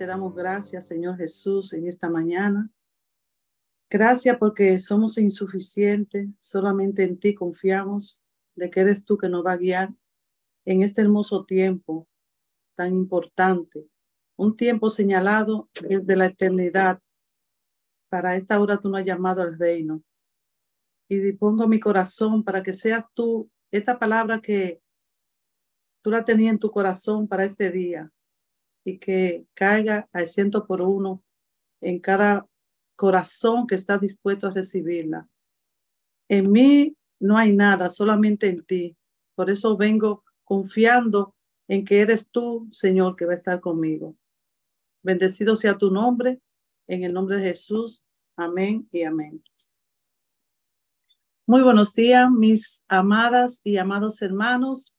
te damos gracias, Señor Jesús, en esta mañana. Gracias porque somos insuficientes, solamente en ti confiamos, de que eres tú que nos va a guiar en este hermoso tiempo tan importante, un tiempo señalado desde la eternidad. Para esta hora tú nos has llamado al reino. Y dispongo mi corazón para que seas tú, esta palabra que tú la tenías en tu corazón para este día y que caiga al ciento por uno en cada corazón que está dispuesto a recibirla. En mí no hay nada, solamente en ti. Por eso vengo confiando en que eres tú, Señor, que va a estar conmigo. Bendecido sea tu nombre, en el nombre de Jesús. Amén y amén. Muy buenos días, mis amadas y amados hermanos.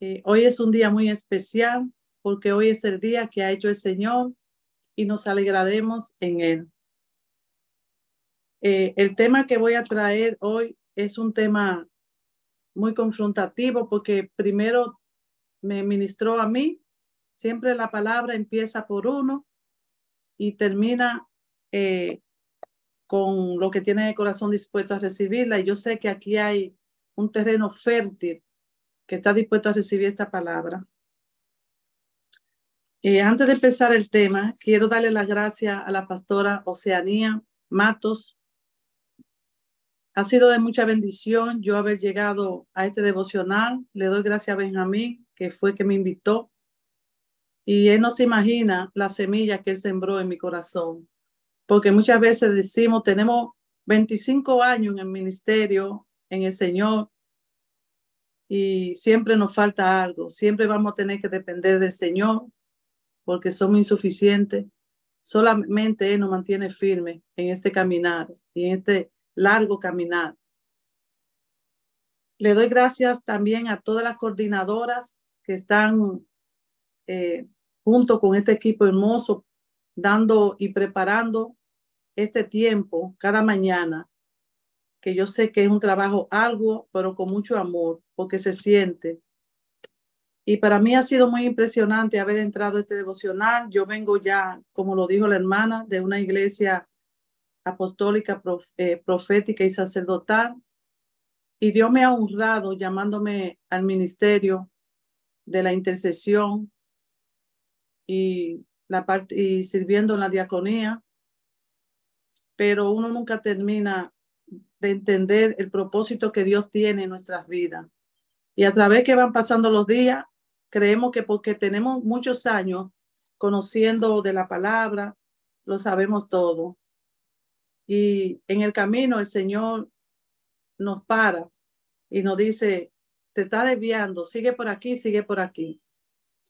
Eh, hoy es un día muy especial porque hoy es el día que ha hecho el Señor y nos alegraremos en él. Eh, el tema que voy a traer hoy es un tema muy confrontativo porque primero me ministró a mí. Siempre la palabra empieza por uno y termina eh, con lo que tiene el corazón dispuesto a recibirla. Y yo sé que aquí hay un terreno fértil que está dispuesto a recibir esta palabra. Y antes de empezar el tema, quiero darle las gracias a la pastora Oceanía Matos ha sido de mucha bendición yo haber llegado a este devocional. Le doy gracias a Benjamín, que fue que me invitó. Y él no se imagina la semilla que él sembró en mi corazón. Porque muchas veces decimos, tenemos 25 años en el ministerio, en el Señor, y siempre nos falta algo. Siempre vamos a tener que depender del Señor, porque somos insuficientes. Solamente Él nos mantiene firme en este caminar y en este largo caminar. Le doy gracias también a todas las coordinadoras que están eh, junto con este equipo hermoso, dando y preparando este tiempo cada mañana, que yo sé que es un trabajo algo, pero con mucho amor, porque se siente. Y para mí ha sido muy impresionante haber entrado a este devocional. Yo vengo ya, como lo dijo la hermana, de una iglesia apostólica, eh, profética y sacerdotal. Y Dios me ha honrado llamándome al ministerio de la intercesión y, la y sirviendo en la diaconía. Pero uno nunca termina de entender el propósito que Dios tiene en nuestras vidas. Y a través que van pasando los días, creemos que porque tenemos muchos años conociendo de la palabra, lo sabemos todo. Y en el camino el Señor nos para y nos dice, te está desviando, sigue por aquí, sigue por aquí.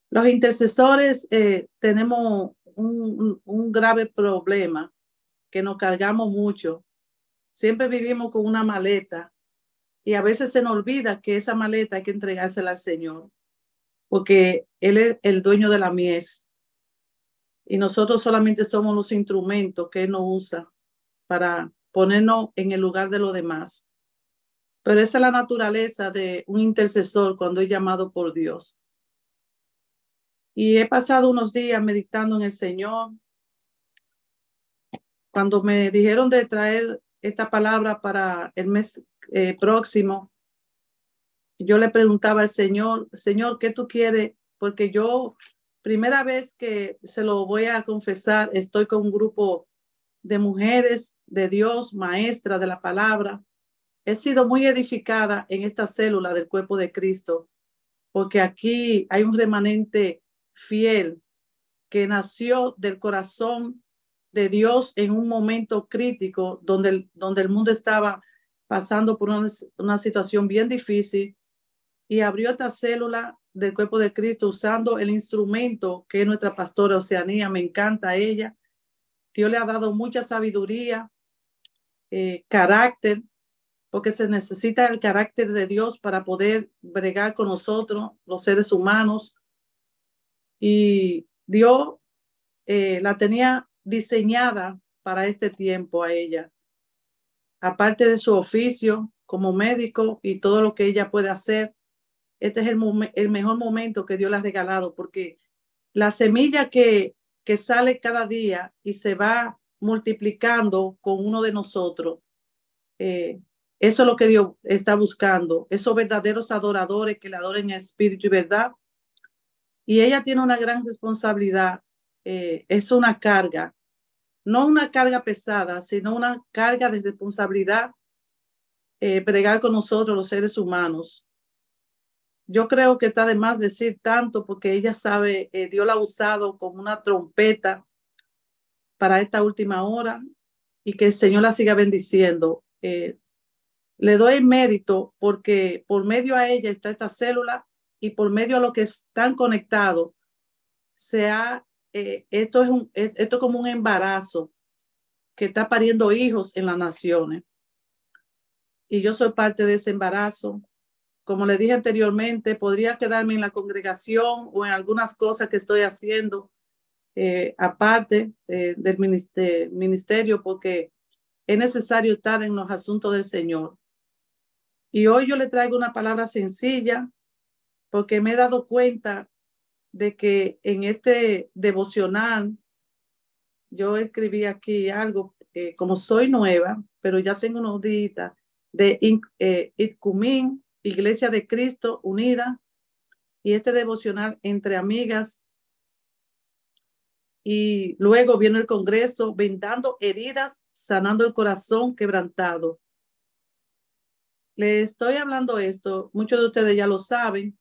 Los intercesores eh, tenemos un, un grave problema que nos cargamos mucho. Siempre vivimos con una maleta y a veces se nos olvida que esa maleta hay que entregársela al Señor, porque Él es el dueño de la mies y nosotros solamente somos los instrumentos que Él nos usa para ponernos en el lugar de los demás. Pero esa es la naturaleza de un intercesor cuando es llamado por Dios. Y he pasado unos días meditando en el Señor. Cuando me dijeron de traer esta palabra para el mes eh, próximo, yo le preguntaba al Señor, Señor, ¿qué tú quieres? Porque yo, primera vez que se lo voy a confesar, estoy con un grupo de mujeres de Dios, maestra de la palabra. He sido muy edificada en esta célula del cuerpo de Cristo, porque aquí hay un remanente fiel que nació del corazón de Dios en un momento crítico donde el, donde el mundo estaba pasando por una, una situación bien difícil y abrió esta célula del cuerpo de Cristo usando el instrumento que es nuestra pastora Oceanía. Me encanta ella Dios le ha dado mucha sabiduría, eh, carácter, porque se necesita el carácter de Dios para poder bregar con nosotros, los seres humanos. Y Dios eh, la tenía diseñada para este tiempo a ella. Aparte de su oficio como médico y todo lo que ella puede hacer, este es el, mejor momento que Dios le ha regalado, porque la semilla que sale cada día y se va multiplicando con uno de nosotros. Eh, eso es lo que Dios está buscando, esos verdaderos adoradores que le adoren en espíritu y verdad. Y ella tiene una gran responsabilidad, eh, es una carga, no una carga pesada, sino una carga de responsabilidad, eh, pregar con nosotros los seres humanos. Yo creo que está de más decir tanto porque ella sabe, eh, Dios la ha usado como una trompeta para esta última hora y que el Señor la siga bendiciendo. Eh, le doy mérito porque por medio a ella está esta célula y por medio a lo que están conectados, se ha, eh, esto, es esto es como un embarazo que está pariendo hijos en las naciones. Y yo soy parte de ese embarazo como le dije anteriormente, podría quedarme en la congregación o en algunas cosas que estoy haciendo eh, aparte eh, del ministerio, porque es necesario estar en los asuntos del Señor. Y hoy yo le traigo una palabra sencilla, porque me he dado cuenta de que en este devocional, yo escribí aquí algo, eh, como soy nueva, pero ya tengo unos días de eh, Itcumín, Iglesia de Cristo Unida y este devocional entre amigas. Y luego viene el Congreso vendando heridas, sanando el corazón quebrantado. Le estoy hablando esto, muchos de ustedes ya lo saben,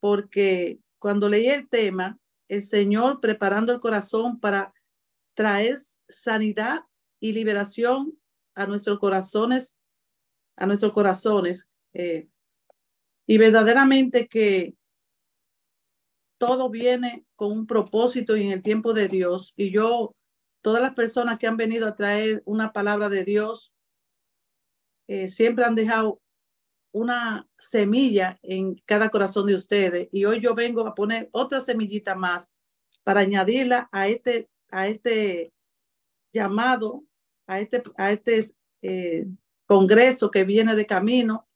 porque cuando leí el tema, el Señor preparando el corazón para traer sanidad y liberación a nuestros corazones, a nuestros corazones. Eh, y verdaderamente que todo viene con un propósito y en el tiempo de Dios. Y yo, todas las personas que han venido a traer una palabra de Dios, eh, siempre han dejado una semilla en cada corazón de ustedes. Y hoy yo vengo a poner otra semillita más para añadirla a este, a este llamado, a este, a este eh, congreso que viene de camino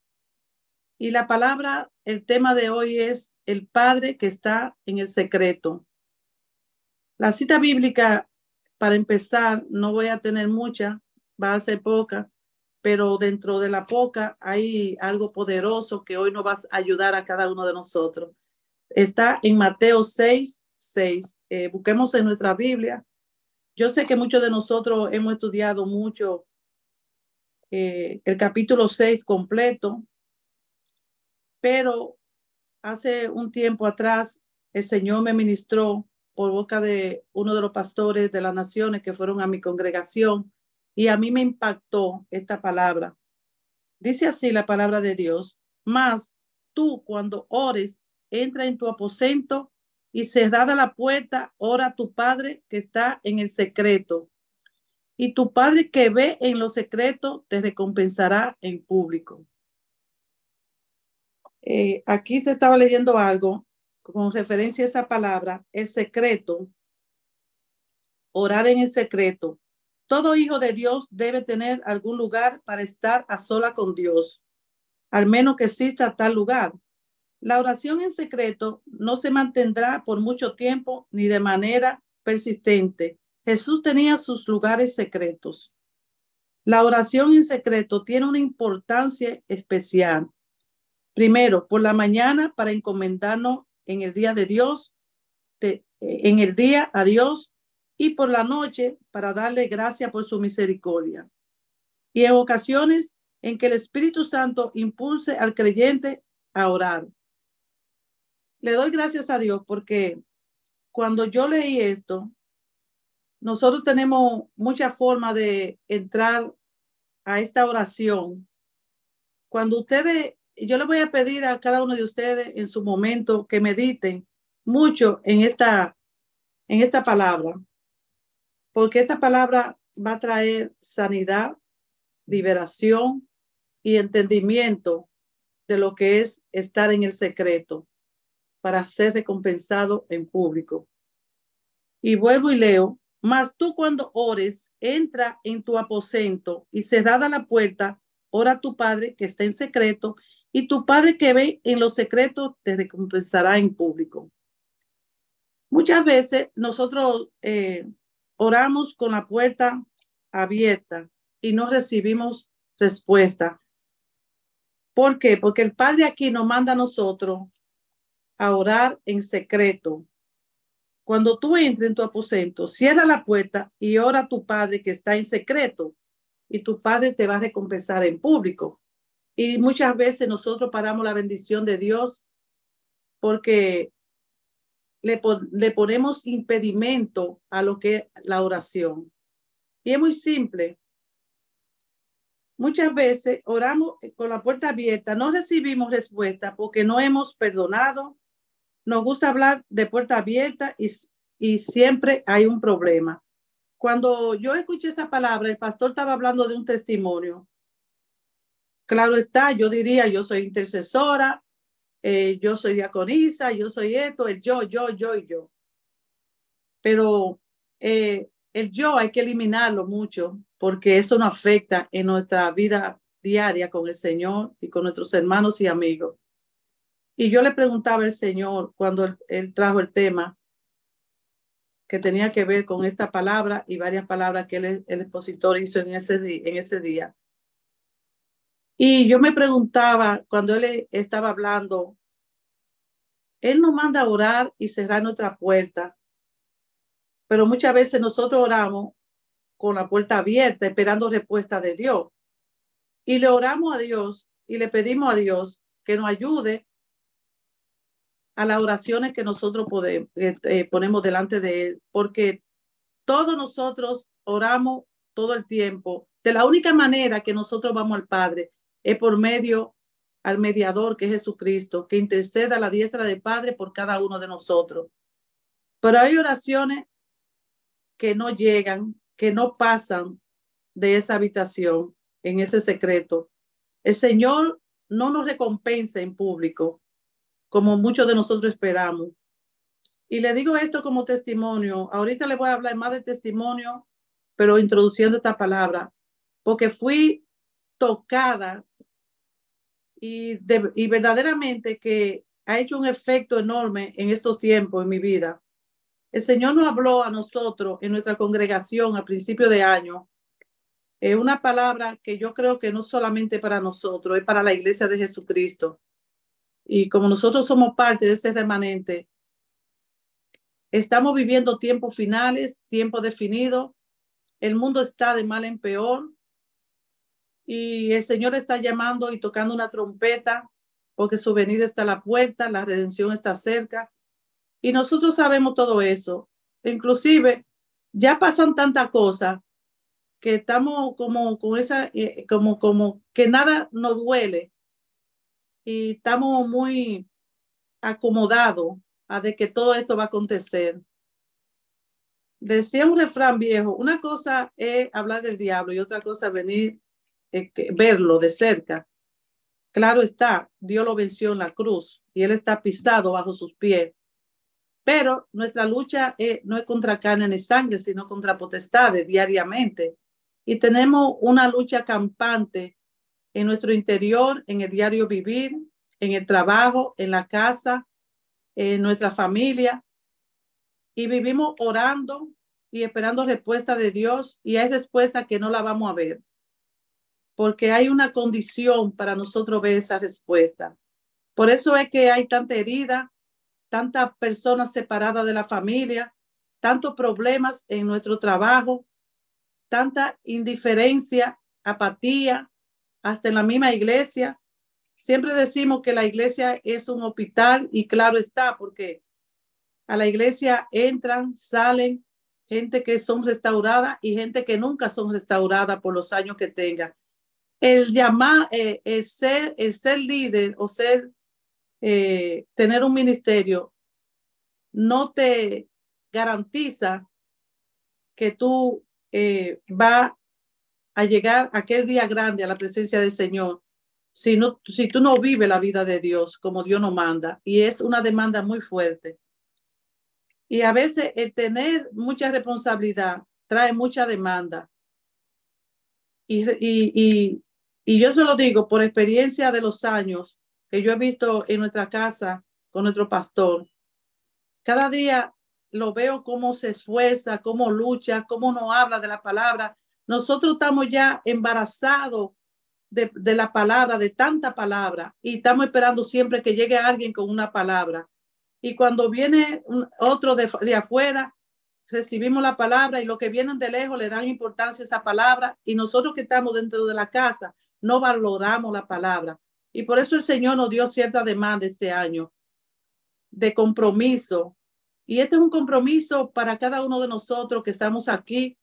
y la palabra, el tema de hoy es el Padre que está en el secreto. La cita bíblica, para empezar, no voy a tener mucha, va a ser poca, pero dentro de la poca hay algo poderoso que hoy nos va a ayudar a cada uno de nosotros. Está en Mateo 6, 6. Eh, busquemos en nuestra Biblia. Yo sé que muchos de nosotros hemos estudiado mucho eh, el capítulo 6 completo, pero hace un tiempo atrás el Señor me ministró por boca de uno de los pastores de las naciones que fueron a mi congregación y a mí me impactó esta palabra. Dice así la palabra de Dios, más tú cuando ores, entra en tu aposento y cerrada la puerta, ora a tu Padre que está en el secreto. Y tu Padre que ve en lo secreto te recompensará en público. Eh, aquí se estaba leyendo algo con referencia a esa palabra, el secreto, orar en el secreto. Todo hijo de Dios debe tener algún lugar para estar a sola con Dios, al menos que exista tal lugar. La oración en secreto no se mantendrá por mucho tiempo ni de manera persistente. Jesús tenía sus lugares secretos. La oración en secreto tiene una importancia especial. Primero, por la mañana para encomendarnos en el día de Dios, en el día a Dios, y por la noche para darle gracia por su misericordia. Y en ocasiones en que el Espíritu Santo impulse al creyente a orar. Le doy gracias a Dios porque cuando yo leí esto, nosotros tenemos mucha forma de entrar a esta oración. Cuando ustedes yo le voy a pedir a cada uno de ustedes en su momento que mediten mucho en esta, en esta palabra, porque esta palabra va a traer sanidad, liberación y entendimiento de lo que es estar en el secreto para ser recompensado en público. Y vuelvo y leo, mas tú cuando ores, entra en tu aposento y cerrada la puerta, ora a tu Padre que está en secreto y tu Padre que ve en los secretos te recompensará en público. Muchas veces nosotros eh, oramos con la puerta abierta y no recibimos respuesta. ¿Por qué? Porque el Padre aquí nos manda a nosotros a orar en secreto. Cuando tú entres en tu aposento, cierra la puerta y ora a tu Padre que está en secreto y tu Padre te va a recompensar en público. Y muchas veces nosotros paramos la bendición de Dios porque le, le ponemos impedimento a lo que es la oración. Y es muy simple. Muchas veces oramos con la puerta abierta, no recibimos respuesta porque no hemos perdonado. Nos gusta hablar de puerta abierta y, y siempre hay un problema. Cuando yo escuché esa palabra, el pastor estaba hablando de un testimonio. Claro está, yo diría, yo soy intercesora, eh, yo soy diaconisa, yo soy esto, el yo, yo, yo y yo. Pero eh, el yo hay que eliminarlo mucho porque eso nos afecta en nuestra vida diaria con el Señor y con nuestros hermanos y amigos. Y yo le preguntaba al Señor cuando él, trajo el tema que tenía que ver con esta palabra y varias palabras que el, el expositor hizo en ese, día. Y yo me preguntaba cuando él estaba hablando, él nos manda orar y cerrar nuestra puerta, pero muchas veces nosotros oramos con la puerta abierta, esperando respuesta de Dios. Y le oramos a Dios y le pedimos a Dios que nos ayude a las oraciones que nosotros podemos, eh, eh, ponemos delante de Él, porque todos nosotros oramos todo el tiempo. De la única manera que nosotros vamos al Padre es por medio al mediador que es Jesucristo, que interceda a la diestra del Padre por cada uno de nosotros. Pero hay oraciones que no llegan, que no pasan de esa habitación, en ese secreto. El Señor no nos recompensa en público, como muchos de nosotros esperamos. Y le digo esto como testimonio. Ahorita le voy a hablar más de testimonio, pero introduciendo esta palabra, porque fui tocada y, verdaderamente que ha hecho un efecto enorme en estos tiempos en mi vida. El Señor nos habló a nosotros en nuestra congregación a principio de año. Es una palabra que yo creo que no solamente para nosotros, es para la iglesia de Jesucristo. Y como nosotros somos parte de ese remanente, estamos viviendo tiempos finales, tiempo definido. El mundo está de mal en peor. Y el Señor está llamando y tocando una trompeta porque su venida está a la puerta, la redención está cerca. Y nosotros sabemos todo eso. Inclusive, ya pasan tantas cosas que estamos como con esa, eh, como, como que nada nos duele y estamos muy acomodados a de que todo esto va a acontecer. Decía un refrán viejo, una cosa es hablar del diablo y otra cosa es venir, eh, verlo de cerca. Claro está, Dios lo venció en la cruz y él está pisado bajo sus pies. Pero nuestra lucha no es contra carne ni sangre, sino contra potestades diariamente. Y tenemos una lucha campante en nuestro interior, en el diario vivir, en el trabajo, en la casa, en nuestra familia. Y vivimos orando y esperando respuesta de Dios y hay respuesta que no la vamos a ver. Porque hay una condición para nosotros ver esa respuesta. Por eso es que hay tanta herida, tantas personas separadas de la familia, tantos problemas en nuestro trabajo, tanta indiferencia, apatía, hasta en la misma iglesia. Siempre decimos que la iglesia es un hospital y claro está, porque a la iglesia entran, salen gente que son restauradas y gente que nunca son restauradas por los años que tengan. El llamar, eh, el, ser, el ser líder o ser eh, tener un ministerio no te garantiza que tú eh, vas a llegar aquel día grande a la presencia del Señor si, no, si tú no vives la vida de Dios como Dios nos manda. Y es una demanda muy fuerte. Y a veces el tener mucha responsabilidad trae mucha demanda. Y, y, y, y yo se lo digo por experiencia de los años que yo he visto en nuestra casa con nuestro pastor. Cada día lo veo cómo se esfuerza, cómo lucha, cómo no habla de la palabra. Nosotros estamos ya embarazados de, la palabra, de tanta palabra, y estamos esperando siempre que llegue alguien con una palabra. Y cuando viene otro de, afuera, recibimos la palabra y los que vienen de lejos le dan importancia a esa palabra y nosotros que estamos dentro de la casa no valoramos la palabra. Y por eso el Señor nos dio cierta demanda este año de compromiso. Y este es un compromiso para cada uno de nosotros que estamos aquí,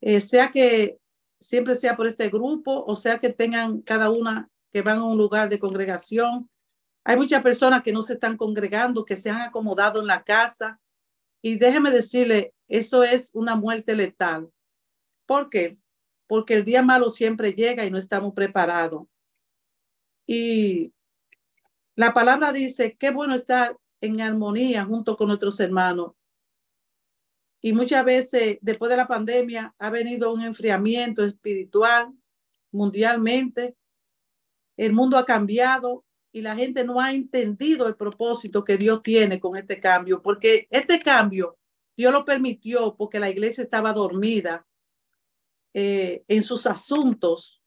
eh, sea que siempre sea por este grupo o sea que tengan cada una que van a un lugar de congregación. Hay muchas personas que no se están congregando, que se han acomodado en la casa. Y déjeme decirle, eso es una muerte letal. ¿Por qué? Porque el día malo siempre llega y no estamos preparados. Y la palabra dice, qué bueno estar en armonía junto con nuestros hermanos. Y muchas veces después de la pandemia ha venido un enfriamiento espiritual mundialmente. El mundo ha cambiado y la gente no ha entendido el propósito que Dios tiene con este cambio, porque este cambio Dios lo permitió porque la iglesia estaba dormida eh, en sus asuntos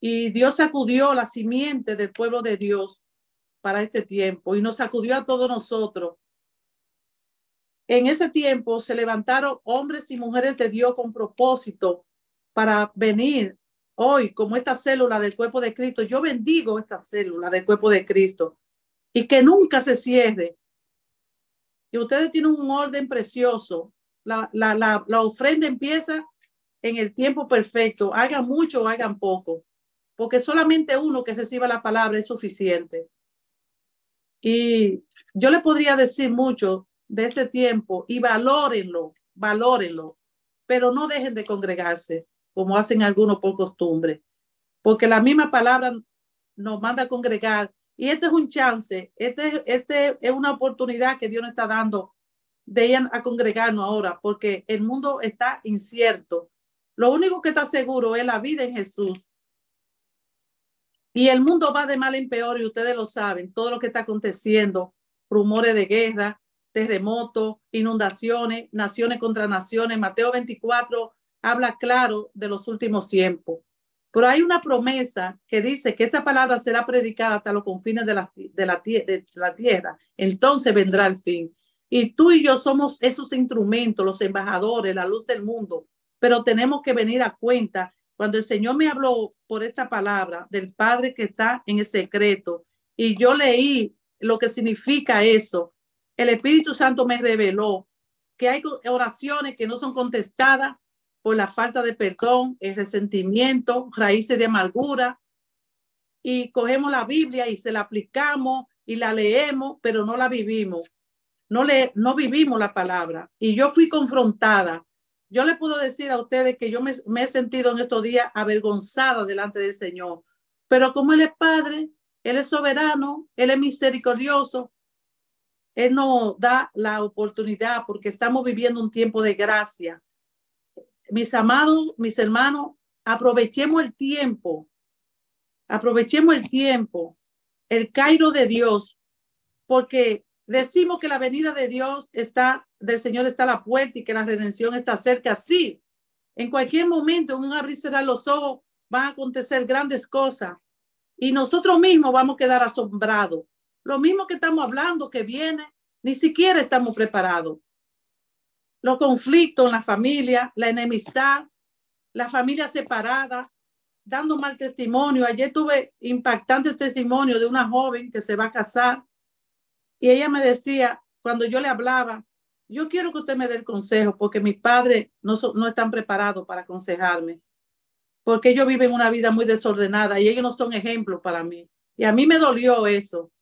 y Dios sacudió la simiente del pueblo de Dios para este tiempo y nos sacudió a todos nosotros. En ese tiempo se levantaron hombres y mujeres de Dios con propósito para venir hoy como esta célula del cuerpo de Cristo. Yo bendigo esta célula del cuerpo de Cristo y que nunca se cierre. Y ustedes tienen un orden precioso. La, la, la, la ofrenda empieza en el tiempo perfecto. Hagan mucho o hagan poco porque solamente uno que reciba la palabra es suficiente. Y yo le podría decir mucho de este tiempo y valórenlo, valórenlo, pero no dejen de congregarse como hacen algunos por costumbre, porque la misma palabra nos manda congregar y este es un chance, este, este es una oportunidad que Dios nos está dando de ir a congregarnos ahora, porque el mundo está incierto. Lo único que está seguro es la vida en Jesús y el mundo va de mal en peor y ustedes lo saben, todo lo que está aconteciendo, rumores de guerra, terremotos, inundaciones, naciones contra naciones. Mateo 24 habla claro de los últimos tiempos. Pero hay una promesa que dice que esta palabra será predicada hasta los confines de la, de la, de la tierra. Entonces vendrá el fin. Y tú y yo somos esos instrumentos, los embajadores, la luz del mundo, pero tenemos que venir a cuenta cuando el Señor me habló por esta palabra del Padre que está en el secreto y yo leí lo que significa eso, el Espíritu Santo me reveló que hay oraciones que no son contestadas por la falta de perdón, el resentimiento, raíces de amargura. Y cogemos la Biblia y se la aplicamos y la leemos, pero no la vivimos. No, le, no vivimos la palabra. Y yo fui confrontada yo le puedo decir a ustedes que yo me, he sentido en estos días avergonzada delante del Señor, pero como Él es Padre, Él es soberano, Él es misericordioso, Él nos da la oportunidad porque estamos viviendo un tiempo de gracia. Mis amados, mis hermanos, aprovechemos el tiempo, aprovechemos el tiempo, el Cairo de Dios, porque decimos que la venida de Dios está del Señor está la puerta y que la redención está cerca. Sí, en cualquier momento, en un abrir cerrar los ojos, van a acontecer grandes cosas y nosotros mismos vamos a quedar asombrados. Lo mismo que estamos hablando que viene, ni siquiera estamos preparados. Los conflictos en la familia, la enemistad, la familia separada, dando mal testimonio. Ayer tuve impactante testimonio de una joven que se va a casar y ella me decía, cuando yo le hablaba, yo quiero que usted me dé el consejo porque mis padres no, no están preparados para aconsejarme, porque ellos viven una vida muy desordenada y ellos no son ejemplos para mí. Y a mí me dolió eso.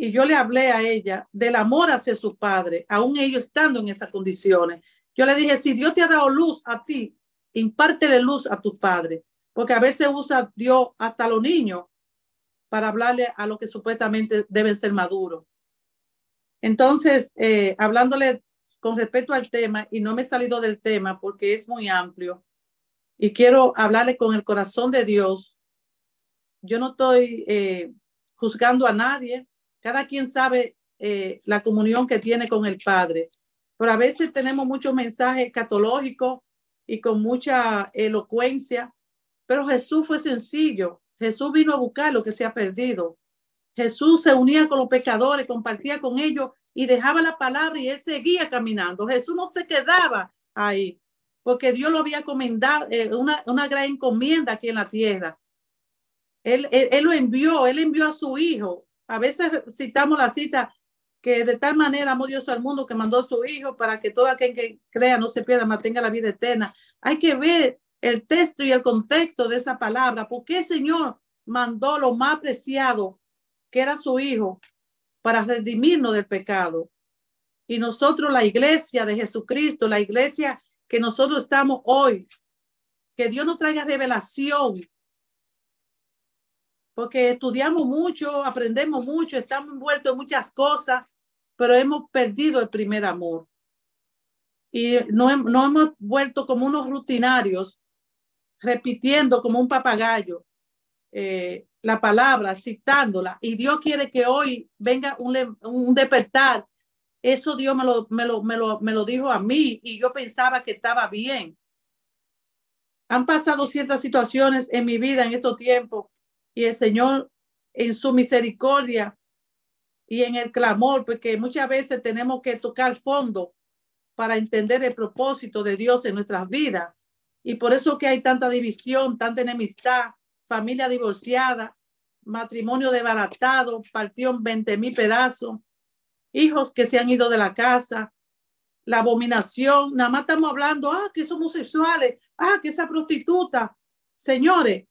Y yo le hablé a ella del amor hacia su padre, aún ellos estando en esas condiciones. Yo le dije, si Dios te ha dado luz a ti, impártele luz a tu padre, porque a veces usa Dios hasta los niños para hablarle a lo que supuestamente deben ser maduros. Entonces, eh, hablándole con respecto al tema, y no me he salido del tema porque es muy amplio, y quiero hablarle con el corazón de Dios. Yo no estoy eh, juzgando a nadie, cada quien sabe eh, la comunión que tiene con el Padre. Pero a veces tenemos muchos mensajes catológicos y con mucha elocuencia, pero Jesús fue sencillo. Jesús vino a buscar lo que se ha perdido. Jesús se unía con los pecadores, compartía con ellos y dejaba la palabra y él seguía caminando. Jesús no se quedaba ahí, porque Dios lo había comendado, eh, una, una gran encomienda aquí en la tierra. Él, él, lo envió, él envió a su hijo. A veces citamos la cita que de tal manera amó Dios al mundo que mandó a su hijo para que todo aquel que crea no se pierda, mantenga la vida eterna. Hay que ver el texto y el contexto de esa palabra, porque el Señor mandó lo más preciado, que era su hijo, para redimirnos del pecado. Y nosotros, la iglesia de Jesucristo, la iglesia que nosotros estamos hoy, que Dios nos traiga revelación porque estudiamos mucho, aprendemos mucho, estamos envueltos en muchas cosas, pero hemos perdido el primer amor. Y no, no hemos vuelto como unos rutinarios, repitiendo como un papagayo eh, la palabra, citándola. Y Dios quiere que hoy venga un, un despertar. Eso Dios me lo, me, lo, me, lo, me lo dijo a mí y yo pensaba que estaba bien. Han pasado ciertas situaciones en mi vida en estos tiempos y el Señor en su misericordia y en el clamor, porque muchas veces tenemos que tocar fondo para entender el propósito de Dios en nuestras vidas. Y por eso que hay tanta división, tanta enemistad, familia divorciada, matrimonio desbaratado, partió en 20 mil pedazos, hijos que se han ido de la casa, la abominación, nada más estamos hablando, ah, que somos homosexuales, ah, que esa prostituta. Señores,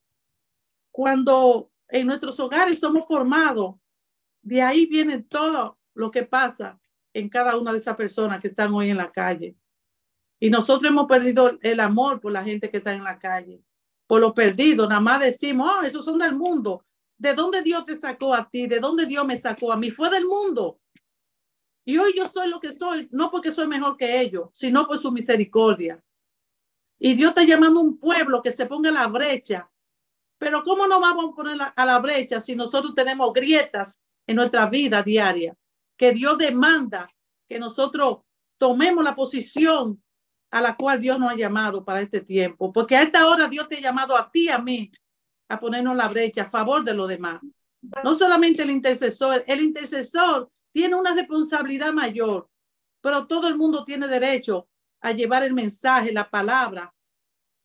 cuando en nuestros hogares somos formados, de ahí viene todo lo que pasa en cada una de esas personas que están hoy en la calle. Y nosotros hemos perdido el amor por la gente que está en la calle, por lo perdido. Nada más decimos, oh, esos son del mundo. ¿De dónde Dios te sacó a ti? ¿De dónde Dios me sacó a mí? Fue del mundo. Y hoy yo soy lo que soy, no porque soy mejor que ellos, sino por su misericordia. Y Dios está llamando a un pueblo que se ponga la brecha pero ¿cómo no vamos a poner a la brecha si nosotros tenemos grietas en nuestra vida diaria? Que Dios demanda que nosotros tomemos la posición a la cual Dios nos ha llamado para este tiempo. Porque a esta hora Dios te ha llamado a ti, a mí, a ponernos la brecha a favor de los demás. No solamente el intercesor, el intercesor tiene una responsabilidad mayor, pero todo el mundo tiene derecho a llevar el mensaje, la palabra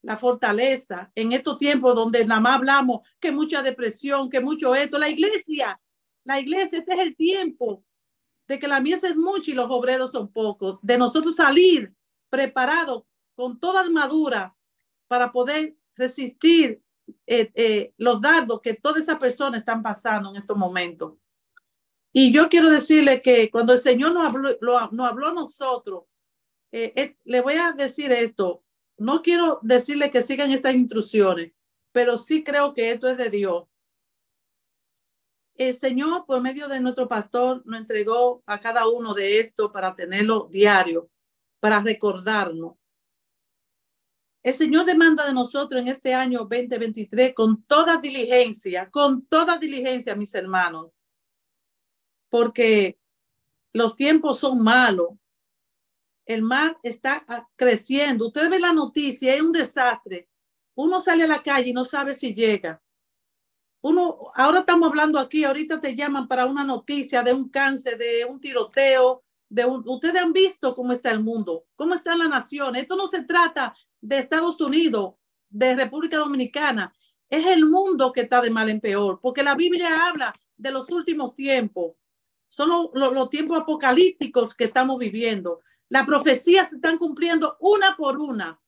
la fortaleza en estos tiempos donde nada más hablamos que mucha depresión, que mucho esto. La iglesia, la iglesia, este es el tiempo de que la mies es mucha y los obreros son pocos, de nosotros salir preparados con toda armadura para poder resistir eh, eh, los dardos que todas esas personas están pasando en estos momentos. Y yo quiero decirle que cuando el Señor nos habló, nos habló nosotros, eh, le voy a decir esto, no quiero decirle que sigan estas instrucciones, pero sí creo que esto es de Dios. El Señor, por medio de nuestro pastor, nos entregó a cada uno de esto para tenerlo diario, para recordarnos. El Señor demanda de nosotros en este año 2023 con toda diligencia, con toda diligencia, mis hermanos, porque los tiempos son malos el mar está ah, creciendo. Ustedes ven la noticia, es un desastre. Uno sale a la calle y no sabe si llega. Uno, ahora estamos hablando aquí, ahorita te llaman para una noticia de un cáncer, de un tiroteo, de un, ustedes han visto cómo está el mundo, cómo está la nación. Esto no se trata de Estados Unidos, de República Dominicana. Es el mundo que está de mal en peor, porque la Biblia habla de los últimos tiempos. Son los tiempos apocalípticos que estamos viviendo. Las profecías se están cumpliendo una por una.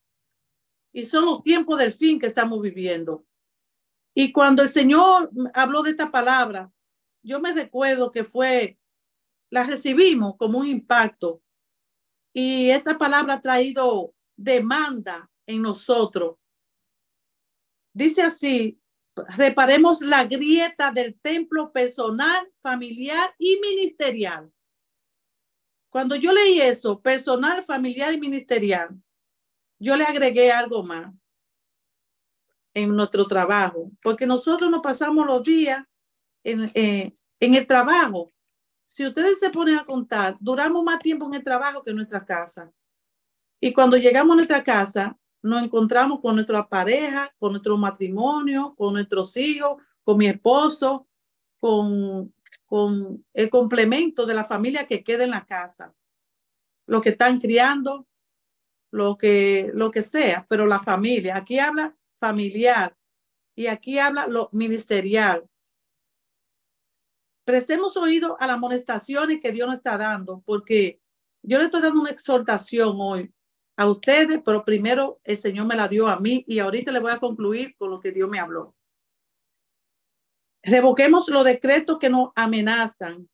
Y son los tiempos del fin que estamos viviendo. Y cuando el Señor habló de esta palabra, yo me recuerdo que fue, la recibimos como un impacto. Y esta palabra ha traído demanda en nosotros. Dice así, reparemos la grieta del templo personal, familiar y ministerial. Cuando yo leí eso, personal, familiar y ministerial, yo le agregué algo más en nuestro trabajo, porque nosotros nos pasamos los días en, eh, en el trabajo si ustedes se ponen a contar, duramos más tiempo en el trabajo que en nuestra casa. Y cuando llegamos a nuestra casa, nos encontramos con nuestra pareja, con nuestro matrimonio, con nuestros hijos, con mi esposo, con, con el complemento de la familia que queda en la casa. Lo que están criando, lo que, lo que sea, pero la familia. Aquí habla familiar y aquí habla lo ministerial. Prestemos oído a las amonestaciones que Dios nos está dando, porque yo le estoy dando una exhortación hoy a ustedes, pero primero el Señor me la dio a mí y ahorita le voy a concluir con lo que Dios me habló. Revoquemos los decretos que nos amenazan.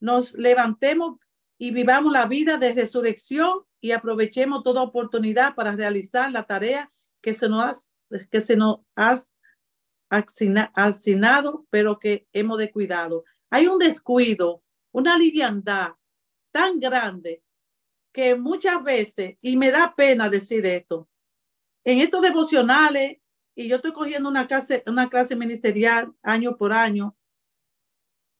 Nos levantemos y vivamos la vida de resurrección y aprovechemos toda oportunidad para realizar la tarea que se nos, que se nos ha asignado, pero que hemos de cuidado. Hay un descuido, una liviandad tan grande que muchas veces, y me da pena decir esto, en estos devocionales, y yo estoy cogiendo una clase, una clase ministerial año por año,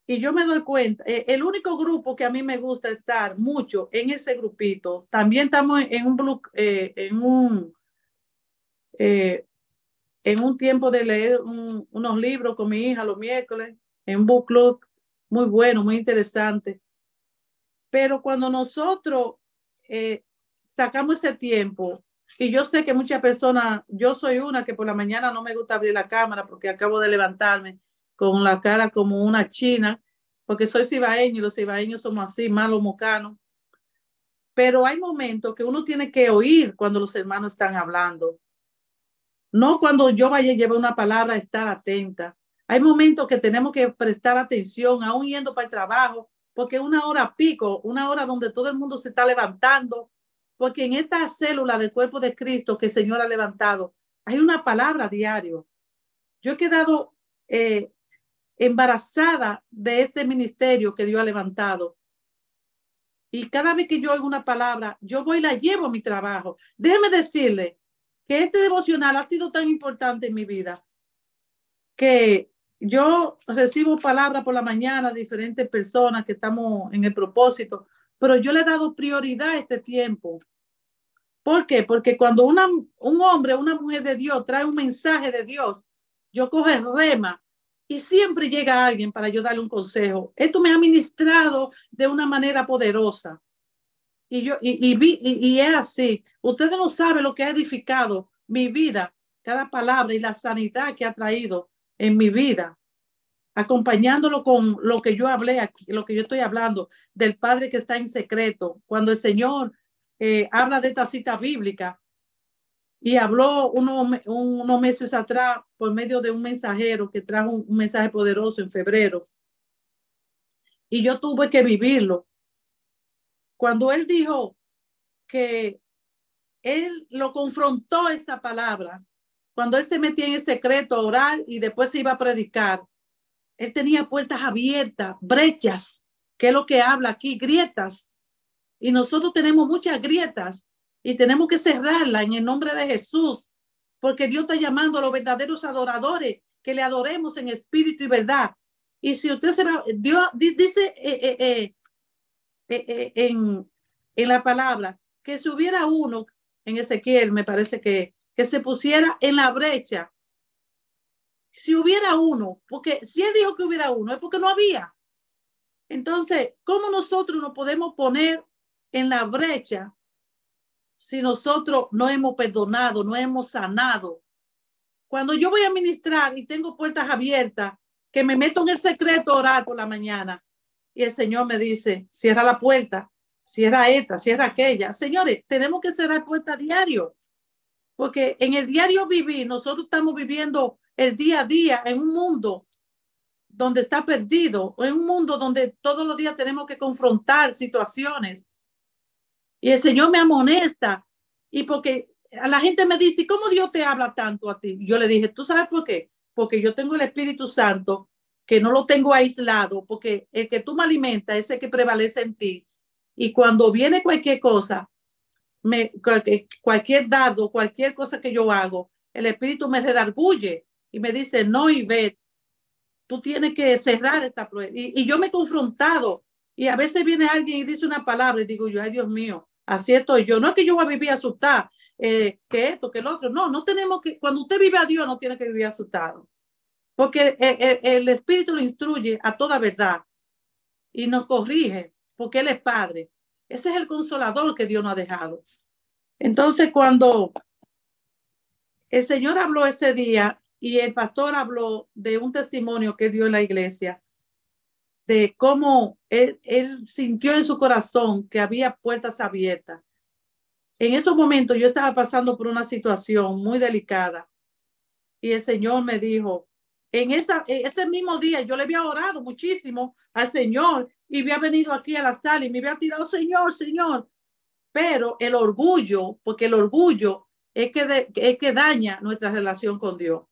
y yo me doy cuenta, eh, el único grupo que a mí me gusta estar mucho en ese grupito, también estamos en un, eh, en un, eh, en un tiempo de leer unos libros con mi hija los miércoles, en un book club, muy bueno, muy interesante. Pero cuando nosotros eh, sacamos ese tiempo, y yo sé que muchas personas, yo soy una que por la mañana no me gusta abrir la cámara porque acabo de levantarme con la cara como una china, porque soy cibaeño y los cibaeños somos así, malos mocanos. Pero hay momentos que uno tiene que oír cuando los hermanos están hablando. No cuando yo vaya a llevar una palabra, estar atenta. Hay momentos que tenemos que prestar atención, aún yendo para el trabajo, porque una hora pico, una hora donde todo el mundo se está levantando, porque en esta célula del cuerpo de Cristo que el Señor ha levantado, hay una palabra diario. Yo he quedado eh, embarazada de este ministerio que Dios ha levantado. Y cada vez que yo oigo una palabra, yo voy y la llevo a mi trabajo. Déjeme decirle que este devocional ha sido tan importante en mi vida que yo recibo palabras por la mañana de diferentes personas que estamos en el propósito, pero yo le he dado prioridad a este tiempo. ¿Por qué? Porque cuando una, un hombre, una mujer de Dios trae un mensaje de Dios, yo cojo el rema y siempre llega alguien para yo darle un consejo. Esto me ha ministrado de una manera poderosa. Y yo, y, y, y es así. Ustedes no saben lo que ha edificado mi vida, cada palabra y la sanidad que ha traído en mi vida, acompañándolo con lo que yo hablé lo que yo estoy hablando del Padre que está en secreto. Cuando el Señor eh, habla de esta cita bíblica y habló unos, unos meses atrás por medio de un mensajero que trajo un, un mensaje poderoso en febrero. Y yo tuve que vivirlo. Cuando él dijo que él lo confrontó esa palabra cuando él se metía en el secreto oral y después se iba a predicar, él tenía puertas abiertas, brechas, que es lo que habla aquí, grietas. Y nosotros tenemos muchas grietas y tenemos que cerrarla en el nombre de Jesús, porque Dios está llamando a los verdaderos adoradores que le adoremos en espíritu y verdad. Y si usted se va, Dios dice eh, eh, eh, en, en la palabra que si hubiera uno en Ezequiel, me parece que que se pusiera en la brecha. Si hubiera uno, porque si él dijo que hubiera uno, es porque no había. Entonces, ¿cómo nosotros nos podemos poner en la brecha si nosotros no hemos perdonado, no hemos sanado? Cuando yo voy a ministrar y tengo puertas abiertas, que me meto en el secreto orar por la mañana y el Señor me dice, cierra la puerta, cierra esta, cierra aquella. Señores, tenemos que cerrar puertas diario. Porque en el diario vivir, nosotros estamos viviendo el día a día en un mundo donde está perdido, en un mundo donde todos los días tenemos que confrontar situaciones. Y el Señor me amonesta. Y porque a la gente me dice, ¿cómo Dios te habla tanto a ti? yo le dije, ¿tú sabes por qué? Porque yo tengo el Espíritu Santo, que no lo tengo aislado, porque el que tú me alimentas es el que prevalece en ti. Y cuando viene cualquier cosa, me, cualquier dado, cualquier cosa que yo hago, el espíritu me redarguye y me dice, no, y ve tú tienes que cerrar esta prueba. Y, yo me he confrontado y a veces viene alguien y dice una palabra y digo yo, ay Dios mío, así estoy yo. No es que yo voy a vivir asustado, eh, que esto, que el otro. No, no tenemos que, cuando usted vive a Dios, no tiene que vivir asustado. Porque el, el Espíritu lo instruye a toda verdad y nos corrige, porque Él es Padre. Ese es el consolador que Dios nos ha dejado. Entonces, cuando el Señor habló ese día y el pastor habló de un testimonio que dio en la iglesia, de cómo él, sintió en su corazón que había puertas abiertas. En esos momentos yo estaba pasando por una situación muy delicada y el Señor me dijo, en, esa, ese mismo día yo le había orado muchísimo al Señor y había venido aquí a la sala y me había tirado, Señor, Señor. Pero el orgullo, porque el orgullo es que, es que daña nuestra relación con Dios.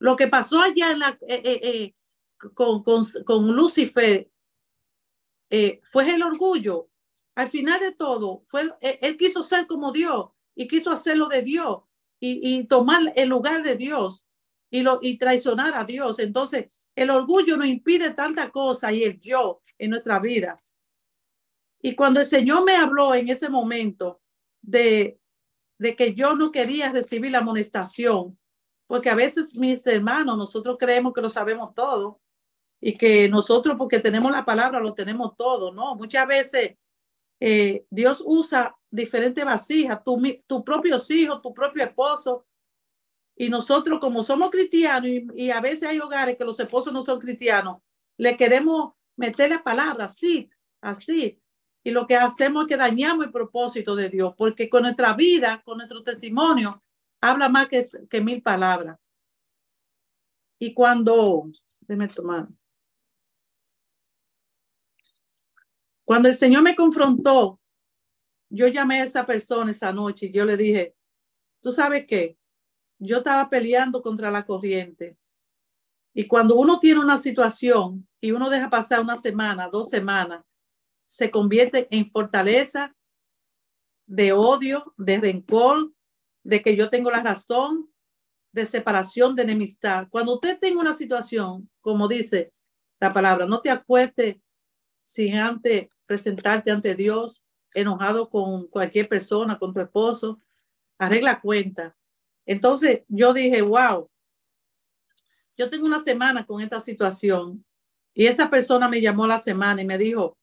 Lo que pasó allá eh, eh, eh, con, con, con, Lucifer fue el orgullo. Al final de todo, fue, él quiso ser como Dios y quiso hacerlo de Dios y, y tomar el lugar de Dios y, lo, y traicionar a Dios. Entonces, el orgullo nos impide tanta cosa y el yo en nuestra vida. Y cuando el Señor me habló en ese momento de, de que yo no quería recibir la amonestación, porque a veces mis hermanos, nosotros creemos que lo sabemos todo y que nosotros porque tenemos la palabra lo tenemos todo, ¿no? Muchas veces eh, Dios usa diferentes vasijas, tu, tu propios hijos, tu propio esposo, y nosotros, como somos cristianos, y, a veces hay hogares que los esposos no son cristianos, le queremos meter la palabra así, así. Y lo que hacemos es que dañamos el propósito de Dios, porque con nuestra vida, con nuestro testimonio, habla más que, mil palabras. Y cuando, déjeme tomar. Cuando el Señor me confrontó, yo llamé a esa persona esa noche y yo le dije, ¿tú sabes qué? yo estaba peleando contra la corriente. Y cuando uno tiene una situación y uno deja pasar una semana, dos semanas, se convierte en fortaleza de odio, de rencor, de que yo tengo la razón, de separación, de enemistad. Cuando usted tenga una situación, como dice la palabra, no te acuestes sin antes presentarte ante Dios enojado con cualquier persona, con tu esposo, arregla cuenta entonces yo dije, wow, yo tengo una semana con esta situación y esa persona me llamó la semana y me dijo,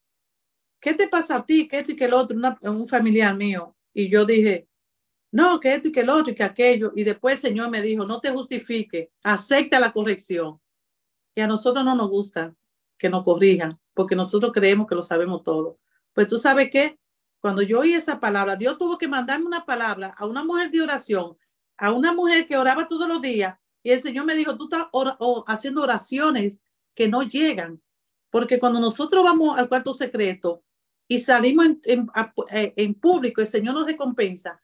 ¿qué te pasa a ti? ¿Qué esto y que el otro? un familiar mío. Y yo dije, no, que esto y que el otro y que aquello. Y después el Señor me dijo, no te justifique, acepta la corrección. Y a nosotros no nos gusta que nos corrijan, porque nosotros creemos que lo sabemos todo. Pues tú sabes qué, cuando yo oí esa palabra, Dios tuvo que mandarme una palabra a una mujer de oración a una mujer que oraba todos los días y el Señor me dijo, tú estás haciendo oraciones que no llegan, porque cuando nosotros vamos al cuarto secreto y salimos en, eh, en, público, el Señor nos recompensa.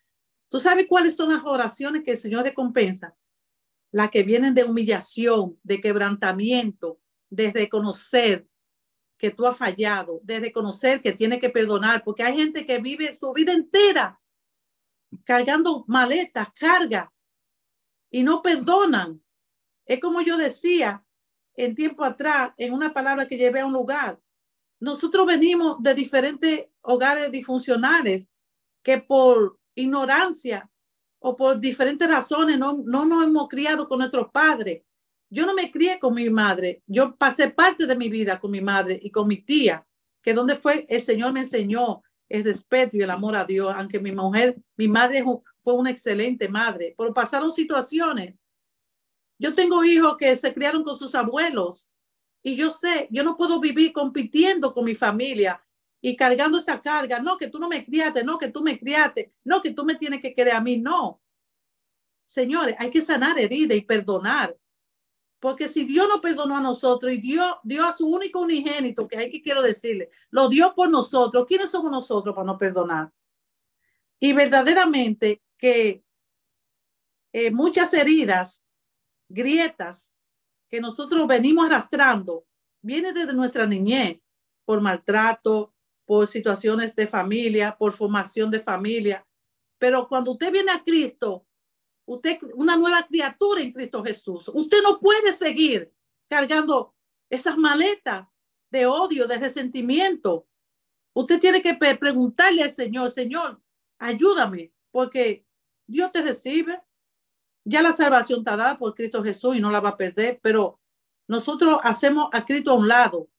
¿Tú sabes cuáles son las oraciones que el Señor recompensa? Las que vienen de humillación, de quebrantamiento, de reconocer que tú has fallado, de reconocer que tiene que perdonar, porque hay gente que vive su vida entera cargando maletas, carga, y no perdonan. Es como yo decía en tiempo atrás, en una palabra que llevé a un lugar. Nosotros venimos de diferentes hogares disfuncionales que por ignorancia o por diferentes razones no, no nos hemos criado con nuestros padres. Yo no me crié con mi madre, yo pasé parte de mi vida con mi madre y con mi tía, que donde fue el Señor me enseñó el respeto y el amor a Dios, aunque mi mujer, mi madre fue una excelente madre, pero pasaron situaciones. Yo tengo hijos que se criaron con sus abuelos y yo sé, yo no puedo vivir compitiendo con mi familia y cargando esa carga. No, que tú no me criaste, no, que tú me criaste, no, que tú me tienes que querer a mí, no. Señores, hay que sanar herida y perdonar. Porque si Dios no perdonó a nosotros y Dios dio a su único unigénito, que hay que quiero decirle, lo dio por nosotros, ¿quiénes somos nosotros para no perdonar? Y verdaderamente que eh, muchas heridas, grietas que nosotros venimos arrastrando, vienen desde nuestra niñez, por maltrato, por situaciones de familia, por formación de familia. Pero cuando usted viene a Cristo, usted una nueva criatura en Cristo Jesús. Usted no puede seguir cargando esas maletas de odio, de resentimiento. Usted tiene que preguntarle al Señor, Señor, ayúdame, porque Dios te recibe. Ya la salvación está dada por Cristo Jesús y no la va a perder, pero nosotros hacemos a Cristo a un lado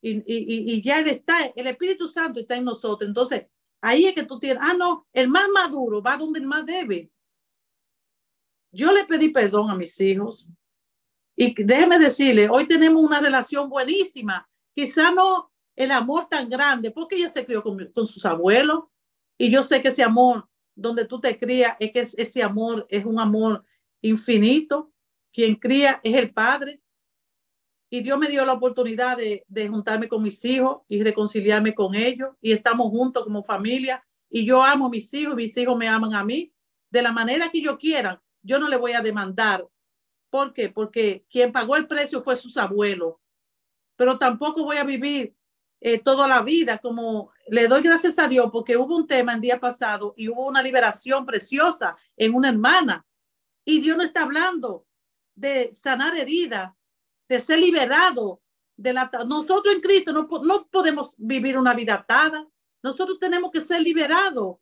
y, y, ya Él está, el Espíritu Santo está en nosotros. Entonces, ahí es que tú tienes, ah, no, el más maduro va donde el más debe. Yo le pedí perdón a mis hijos y déjeme decirle, hoy tenemos una relación buenísima, quizá no el amor tan grande, porque ella se crió con, con sus abuelos y yo sé que ese amor donde tú te crías es que ese amor es un amor infinito. Quien cría es el Padre. Y Dios me dio la oportunidad de, juntarme con mis hijos y reconciliarme con ellos. Y estamos juntos como familia. Y yo amo a mis hijos mis hijos me aman a mí. De la manera que yo quiera, yo no le voy a demandar. ¿Por qué? Porque quien pagó el precio fue sus abuelos. Pero tampoco voy a vivir eh, toda la vida, como le doy gracias a Dios porque hubo un tema el día pasado y hubo una liberación preciosa en una hermana. Y Dios no está hablando de sanar heridas, de ser liberado. De la, nosotros en Cristo no, no podemos vivir una vida atada. Nosotros tenemos que ser liberados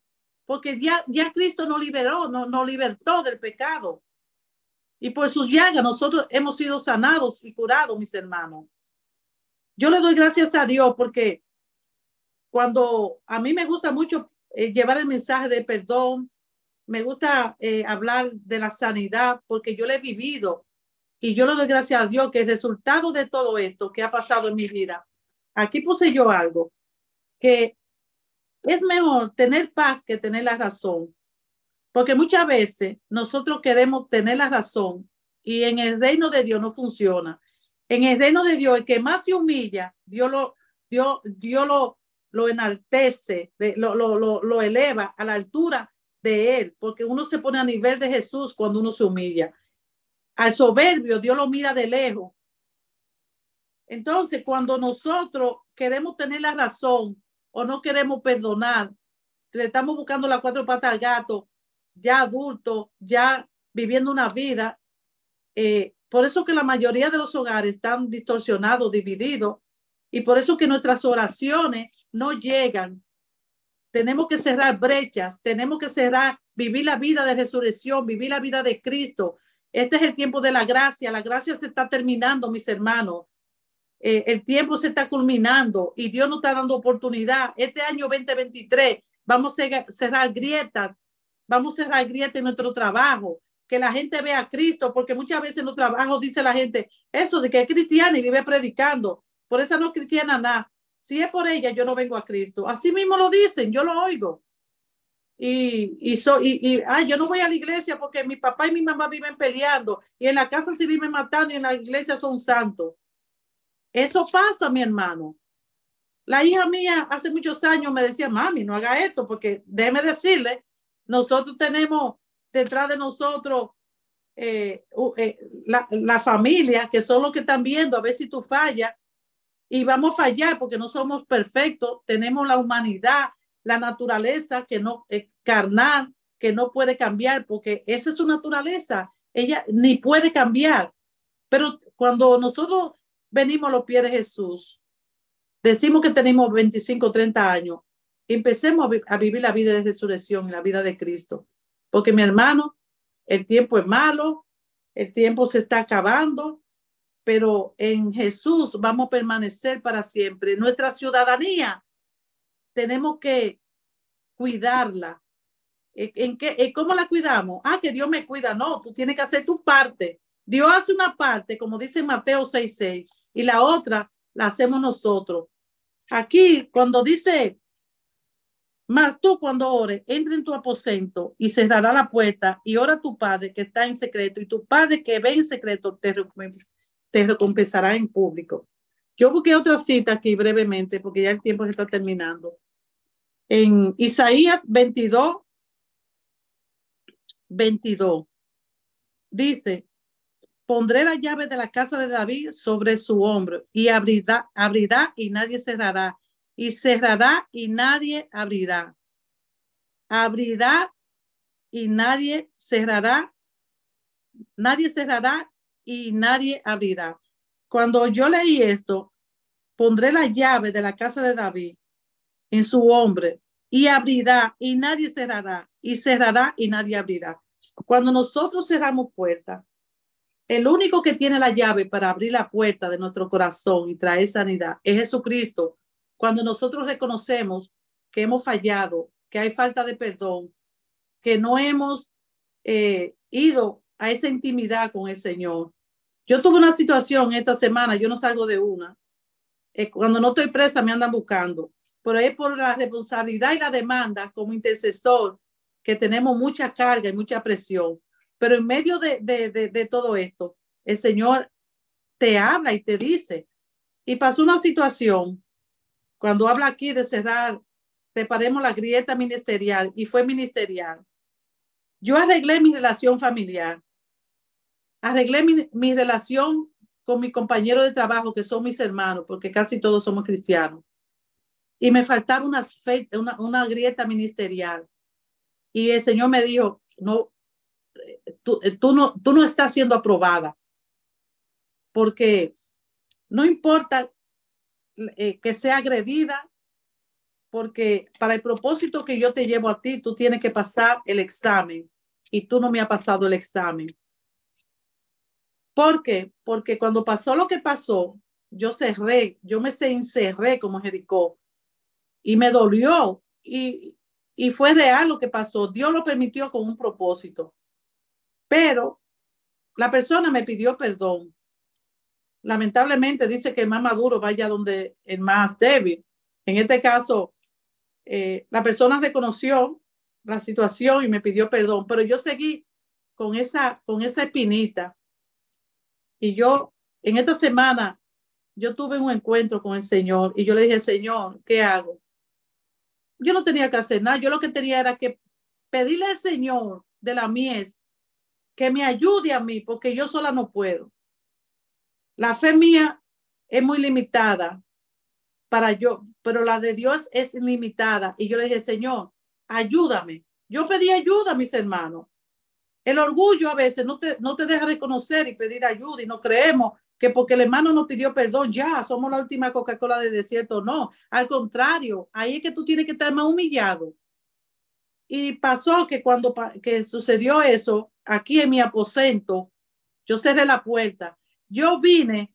porque ya, ya Cristo nos liberó, nos, nos libertó del pecado. Y por sus llagas nosotros hemos sido sanados y curados, mis hermanos. Yo le doy gracias a Dios porque cuando a mí me gusta mucho eh, llevar el mensaje de perdón, me gusta eh, hablar de la sanidad porque yo lo he vivido y yo le doy gracias a Dios que el resultado de todo esto que ha pasado en mi vida, aquí puse yo algo, que es mejor tener paz que tener la razón, porque muchas veces nosotros queremos tener la razón y en el reino de Dios no funciona. En el reino de Dios, el que más se humilla, Dios lo, Dios, Dios lo, lo enaltece, lo, lo, lo, lo eleva a la altura de él, porque uno se pone a nivel de Jesús cuando uno se humilla. Al soberbio, Dios lo mira de lejos. Entonces, cuando nosotros queremos tener la razón o no queremos perdonar, le estamos buscando la cuatro patas al gato, ya adulto, ya viviendo una vida, eh, por eso que la mayoría de los hogares están distorsionados, divididos, y por eso que nuestras oraciones no llegan. Tenemos que cerrar brechas, tenemos que cerrar, vivir la vida de resurrección, vivir la vida de Cristo. Este es el tiempo de la gracia. La gracia se está terminando, mis hermanos. Eh, el tiempo se está culminando y Dios nos está dando oportunidad. Este año 2023 vamos a cerrar grietas, vamos a cerrar grietas en nuestro trabajo, que la gente vea a Cristo, porque muchas veces en los trabajos dice la gente eso de que es cristiana y vive predicando, por eso no es cristiana nada. Si es por ella, yo no vengo a Cristo. Así mismo lo dicen, yo lo oigo. Y, y, so, y, y ay, yo no voy a la iglesia porque mi papá y mi mamá viven peleando y en la casa se viven matando y en la iglesia son santos. Eso pasa, mi hermano. La hija mía hace muchos años me decía, mami, no haga esto, porque déjeme decirle, nosotros tenemos detrás de nosotros eh, eh, la, familia, que son los que están viendo a ver si tú fallas. Y vamos a fallar porque no somos perfectos, tenemos la humanidad, la naturaleza que no es carnal, que no puede cambiar, porque esa es su naturaleza, ella ni puede cambiar. Pero cuando nosotros venimos a los pies de Jesús, decimos que tenemos 25, 30 años, empecemos a, a vivir la vida de resurrección, la vida de Cristo. Porque mi hermano, el tiempo es malo, el tiempo se está acabando, pero en Jesús vamos a permanecer para siempre. Nuestra ciudadanía tenemos que cuidarla. ¿En qué, ¿Cómo la cuidamos? Ah, que Dios me cuida. No, tú tienes que hacer tu parte. Dios hace una parte, como dice Mateo 6:6, y la otra la hacemos nosotros. Aquí, cuando dice mas tú cuando ores, entra en tu aposento y cerrará la puerta y ora a tu padre que está en secreto y tu padre que ve en secreto te, te recompensará en público. Yo busqué otra cita aquí brevemente porque ya el tiempo se está terminando. En Isaías 22, 22, dice, pondré la llave de la casa de David sobre su hombro y abrirá, abrirá y nadie cerrará y cerrará y nadie abrirá. Abrirá y nadie cerrará. Nadie cerrará y nadie abrirá. cuando yo leí esto, pondré la llave de la casa de David en su hombre y abrirá y nadie cerrará y cerrará y nadie abrirá. Cuando nosotros cerramos puertas, el único que tiene la llave para abrir la puerta de nuestro corazón y traer sanidad es Jesucristo. Cuando nosotros reconocemos que hemos fallado, que hay falta de perdón, que no hemos eh, ido a esa intimidad con el Señor. Yo tuve una situación esta semana, yo no salgo de una. Eh, cuando no estoy presa me andan buscando, pero es por la responsabilidad y la demanda como intercesor que tenemos mucha carga y mucha presión. Pero en medio de, de, de, todo esto, el Señor te habla y te dice. Y pasó una situación, cuando habla aquí de cerrar, preparemos la grieta ministerial y fue ministerial. Yo arreglé mi relación familiar, arreglé mi, mi relación con mi compañero de trabajo, que son mis hermanos, porque casi todos somos cristianos. Y me faltaba una, una, una grieta ministerial. Y el Señor me dijo, no, tú, tú, no, tú no estás siendo aprobada, porque no importa eh, que sea agredida, porque para el propósito que yo te llevo a ti, tú tienes que pasar el examen y tú no me has pasado el examen. ¿Por qué? Porque cuando pasó lo que pasó, yo cerré, yo me encerré como Jericó y me dolió y, y fue real lo que pasó. Dios lo permitió con un propósito. Pero la persona me pidió perdón. Lamentablemente dice que el más maduro vaya donde el más débil. En este caso, eh, la persona reconoció la situación y me pidió perdón, pero yo seguí con esa, con esa espinita. Y yo, en esta semana, yo tuve un encuentro con el Señor y yo le dije, Señor, ¿qué hago? Yo no tenía que hacer nada, yo lo que tenía era que pedirle al Señor de la mies que me ayude a mí, porque yo sola no puedo. La fe mía es muy limitada para yo, pero la de Dios es limitada. Y yo le dije, Señor, ayúdame. Yo pedí ayuda a mis hermanos. El orgullo a veces no te, no te deja reconocer y pedir ayuda y no creemos que porque el hermano nos pidió perdón, ya somos la última Coca-Cola de desierto. No, al contrario, ahí es que tú tienes que estar más humillado. Y pasó que cuando que sucedió eso, aquí en mi aposento, yo cerré la puerta, yo vine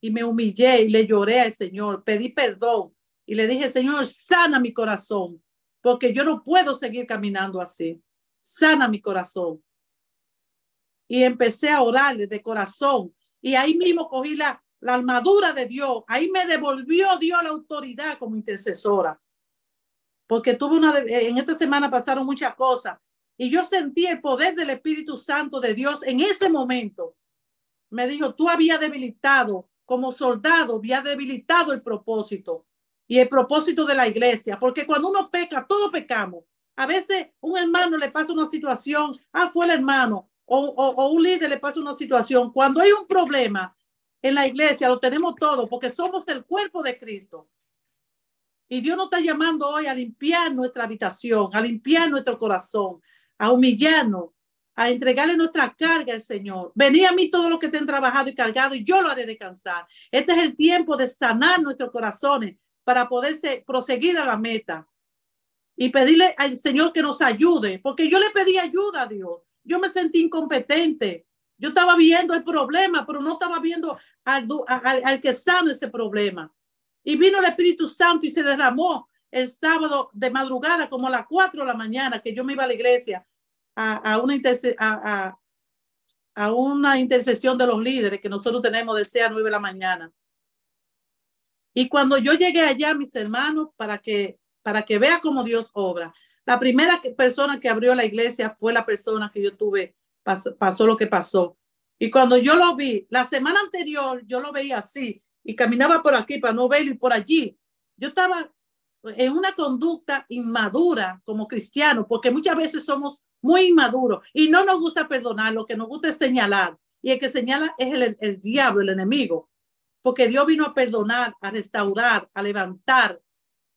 y me humillé y le lloré al Señor, pedí perdón y le dije, Señor, sana mi corazón, porque yo no puedo seguir caminando así. Sana mi corazón. Y empecé a orarle de corazón. Y ahí mismo cogí la, la armadura de Dios. Ahí me devolvió Dios la autoridad como intercesora. Porque tuve una, en esta semana pasaron muchas cosas y yo sentí el poder del Espíritu Santo de Dios en ese momento. Me dijo, tú habías debilitado, como soldado, había debilitado el propósito y el propósito de la iglesia, porque cuando uno peca, todos pecamos. A veces un hermano le pasa una situación, ah, fue el hermano, o, o un líder le pasa una situación. Cuando hay un problema en la iglesia, lo tenemos todo, porque somos el cuerpo de Cristo. Y Dios nos está llamando hoy a limpiar nuestra habitación, a limpiar nuestro corazón, a humillarnos, a entregarle nuestra carga al Señor. Venía a mí todo lo que estén trabajado y cargado y yo lo haré descansar. Este es el tiempo de sanar nuestros corazones para poderse proseguir a la meta y pedirle al Señor que nos ayude, porque yo le pedí ayuda a Dios. Yo me sentí incompetente. Yo estaba viendo el problema, pero no estaba viendo al, al, al que sana ese problema. Y vino el Espíritu Santo y se derramó el sábado de madrugada, como a las 4 de la mañana, que yo me iba a la iglesia a, a una, a, a, una intercesión de los líderes que nosotros tenemos de 6 a 9 de la mañana. Y cuando yo llegué allá, mis hermanos, para que, para que vea cómo Dios obra, la primera persona que abrió la iglesia fue la persona que yo tuve, pasó, lo que pasó. Y cuando yo lo vi, la semana anterior yo lo veía así y caminaba por aquí para no verlo y por allí. Yo estaba en una conducta inmadura como cristiano, porque muchas veces somos muy inmaduros y no nos gusta perdonar, lo que nos gusta es señalar. Y el que señala es el diablo, el enemigo, porque Dios vino a perdonar, a restaurar, a levantar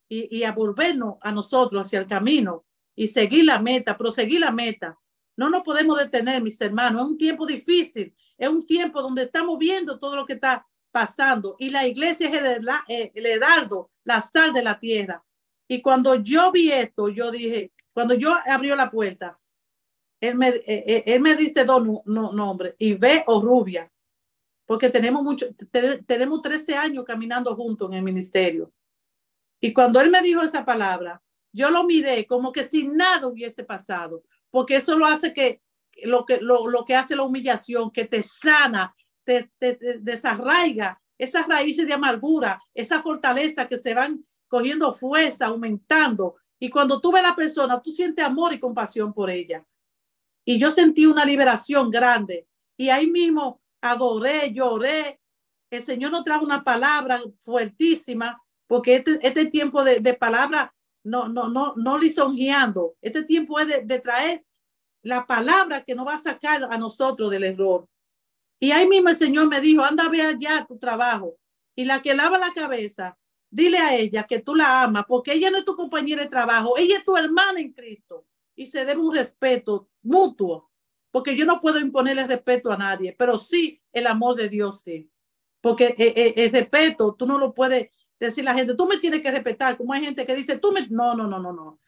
y, y a volvernos a nosotros hacia el camino y seguir la meta, proseguir la meta. No nos podemos detener, mis hermanos. Es un tiempo difícil, es un tiempo donde estamos viendo todo lo que está pasando y la iglesia es el, heraldo, la sal de la tierra. Y cuando yo vi esto, yo dije, cuando yo abrió la puerta, él me, eh, eh, él me dice dos nombres, y ve o Rubia, porque tenemos mucho, tenemos 13 años caminando juntos en el ministerio. Y cuando él me dijo esa palabra, yo lo miré como que si nada hubiese pasado, porque eso lo hace que lo que, lo, lo que hace la humillación, que te sana, te, desarraiga esas raíces de amargura, esa fortaleza que se van cogiendo fuerza, aumentando. Y cuando tú ves a la persona, tú sientes amor y compasión por ella. Y yo sentí una liberación grande. Y ahí mismo adoré, lloré. El Señor nos trajo una palabra fuertísima, porque este, este tiempo de, de palabra no, no, no, no lisonjeando. Este tiempo es de, de traer la palabra que nos va a sacar a nosotros del error. Y ahí mismo el Señor me dijo, anda a ver allá tu trabajo. Y la que lava la cabeza, dile a ella que tú la amas, porque ella no es tu compañera de trabajo, ella es tu hermana en Cristo. Y se debe un respeto mutuo, porque yo no puedo imponerle respeto a nadie, pero sí el amor de Dios, sí. Porque el, eh, eh, el respeto, tú no lo puedes decir a la gente, tú me tienes que respetar, como hay gente que dice, tú me... No, no, no, no, no.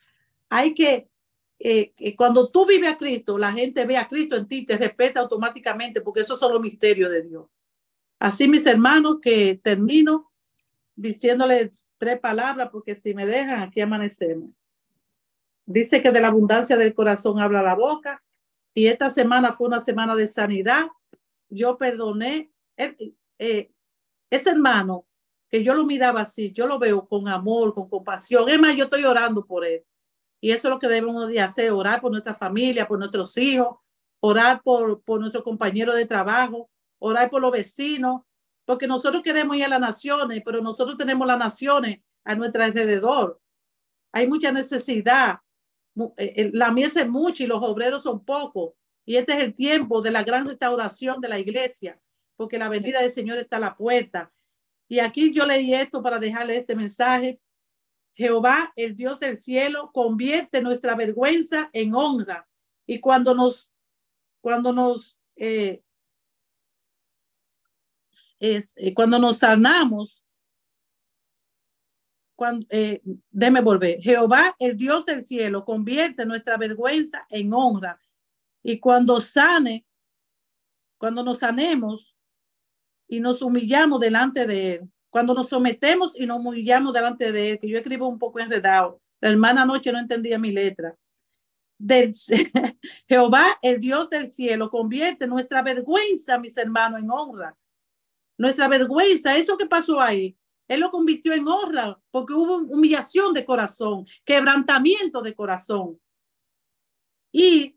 Hay que eh, eh, cuando tú vives a Cristo, la gente ve a Cristo en ti, te respeta automáticamente, porque eso son los misterios de Dios. Así, mis hermanos, que termino diciéndole tres palabras, porque si me dejan, aquí amanecemos. Dice que de la abundancia del corazón habla la boca, y esta semana fue una semana de sanidad. Yo perdoné. Eh, ese hermano, que yo lo miraba así, yo lo veo con amor, con compasión. Es más, yo estoy orando por él y eso es lo que debemos de hacer, orar por nuestra familia, por nuestros hijos, orar por, por nuestros compañeros de trabajo, orar por los vecinos, porque nosotros queremos ir a las naciones, pero nosotros tenemos las naciones a nuestro alrededor. Hay mucha necesidad. Eh, eh, la mies es mucha y los obreros son pocos. Y este es el tiempo de la gran restauración de la iglesia, porque la venida del Señor está a la puerta. Y aquí yo leí esto para dejarle este mensaje Jehová, el Dios del cielo, convierte nuestra vergüenza en honra. Y cuando nos, cuando nos, eh, es, eh, cuando nos sanamos, cuando, eh, déme volver. Jehová, el Dios del cielo, convierte nuestra vergüenza en honra. Y cuando sane, cuando nos sanemos y nos humillamos delante de Él, cuando nos sometemos y nos humillamos delante de Él, que yo escribo un poco enredado. La hermana anoche no entendía mi letra. Del, Jehová, el Dios del cielo, convierte nuestra vergüenza, mis hermanos, en honra. Nuestra vergüenza, eso que pasó ahí, Él lo convirtió en honra porque hubo humillación de corazón, quebrantamiento de corazón. Y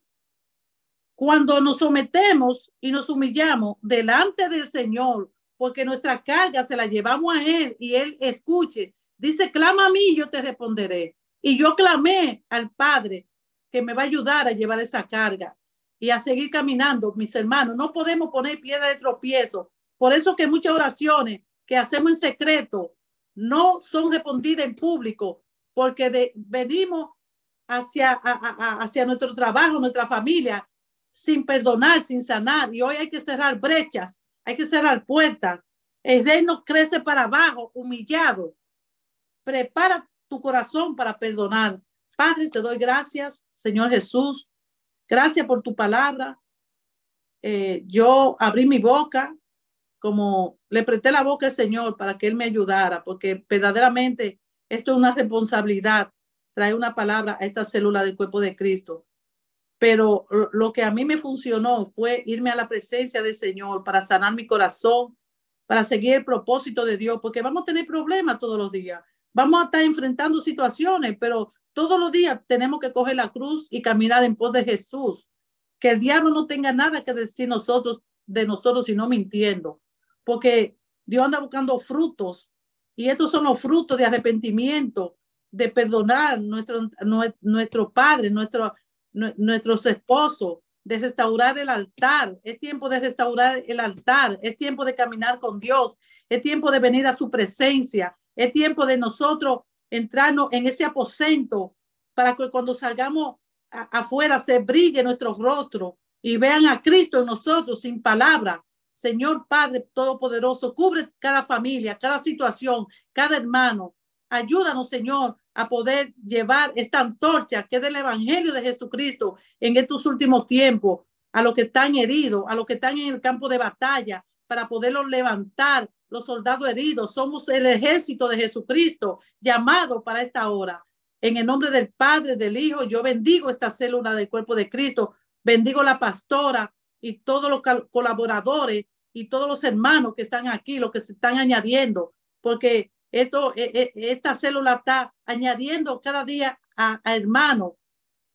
cuando nos sometemos y nos humillamos delante del Señor, porque nuestra carga se la llevamos a Él y Él escuche. Dice, clama a mí yo te responderé. Y yo clamé al Padre que me va a ayudar a llevar esa carga y a seguir caminando, mis hermanos. No podemos poner piedra de tropiezo. Por eso que muchas oraciones que hacemos en secreto no son respondidas en público, porque de, venimos hacia, hacia nuestro trabajo, nuestra familia, sin perdonar, sin sanar. Y hoy hay que cerrar brechas hay que cerrar puertas. El reino crece para abajo, humillado. Prepara tu corazón para perdonar. Padre, te doy gracias, Señor Jesús. Gracias por tu palabra. Eh, yo abrí mi boca como le presté la boca al Señor para que Él me ayudara, porque verdaderamente esto es una responsabilidad, traer una palabra a esta célula del cuerpo de Cristo pero lo que a mí me funcionó fue irme a la presencia del Señor para sanar mi corazón, para seguir el propósito de Dios, porque vamos a tener problemas todos los días. Vamos a estar enfrentando situaciones, pero todos los días tenemos que coger la cruz y caminar en pos de Jesús. Que el diablo no tenga nada que decir nosotros de nosotros, sino mintiendo, porque Dios anda buscando frutos y estos son los frutos de arrepentimiento, de perdonar nuestro, nuestro Padre, nuestro, nuestros esposos, de restaurar el altar. Es tiempo de restaurar el altar. Es tiempo de caminar con Dios. Es tiempo de venir a su presencia. Es tiempo de nosotros entrarnos en ese aposento para que cuando salgamos afuera se brille nuestro rostro y vean a Cristo en nosotros sin palabra. Señor Padre Todopoderoso, cubre cada familia, cada situación, cada hermano. Ayúdanos, Señor, a poder llevar esta antorcha que es del Evangelio de Jesucristo en estos últimos tiempos, a los que están heridos, a los que están en el campo de batalla, para poderlos levantar, los soldados heridos. Somos el ejército de Jesucristo llamado para esta hora. En el nombre del Padre, del Hijo, yo bendigo esta célula del cuerpo de Cristo. Bendigo la pastora y todos los colaboradores y todos los hermanos que están aquí, los que se están añadiendo, porque esto, e, e, esta célula está añadiendo cada día a, hermanos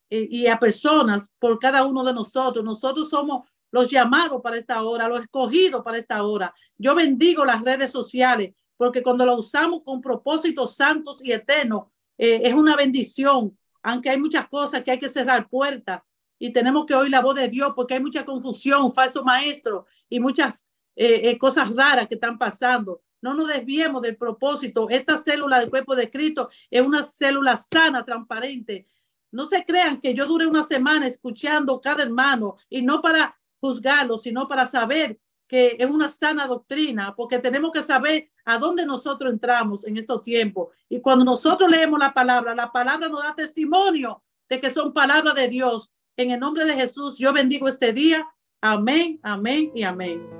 eh, y a personas por cada uno de nosotros. Nosotros somos los llamados para esta hora, los escogidos para esta hora. Yo bendigo las redes sociales porque cuando lo usamos con propósitos santos y eternos, eh, es una bendición, aunque hay muchas cosas que hay que cerrar puertas y tenemos que oír la voz de Dios porque hay mucha confusión, falso maestro y muchas eh, cosas raras que están pasando. No nos desviemos del propósito. Esta célula del cuerpo de Cristo es una célula sana, transparente. No se crean que yo dure una semana escuchando cada hermano y no para juzgarlo, sino para saber que es una sana doctrina, porque tenemos que saber a dónde nosotros entramos en estos tiempos. Y cuando nosotros leemos la palabra, la palabra nos da testimonio de que son palabras de Dios. En el nombre de Jesús, yo bendigo este día. Amén, amén y amén.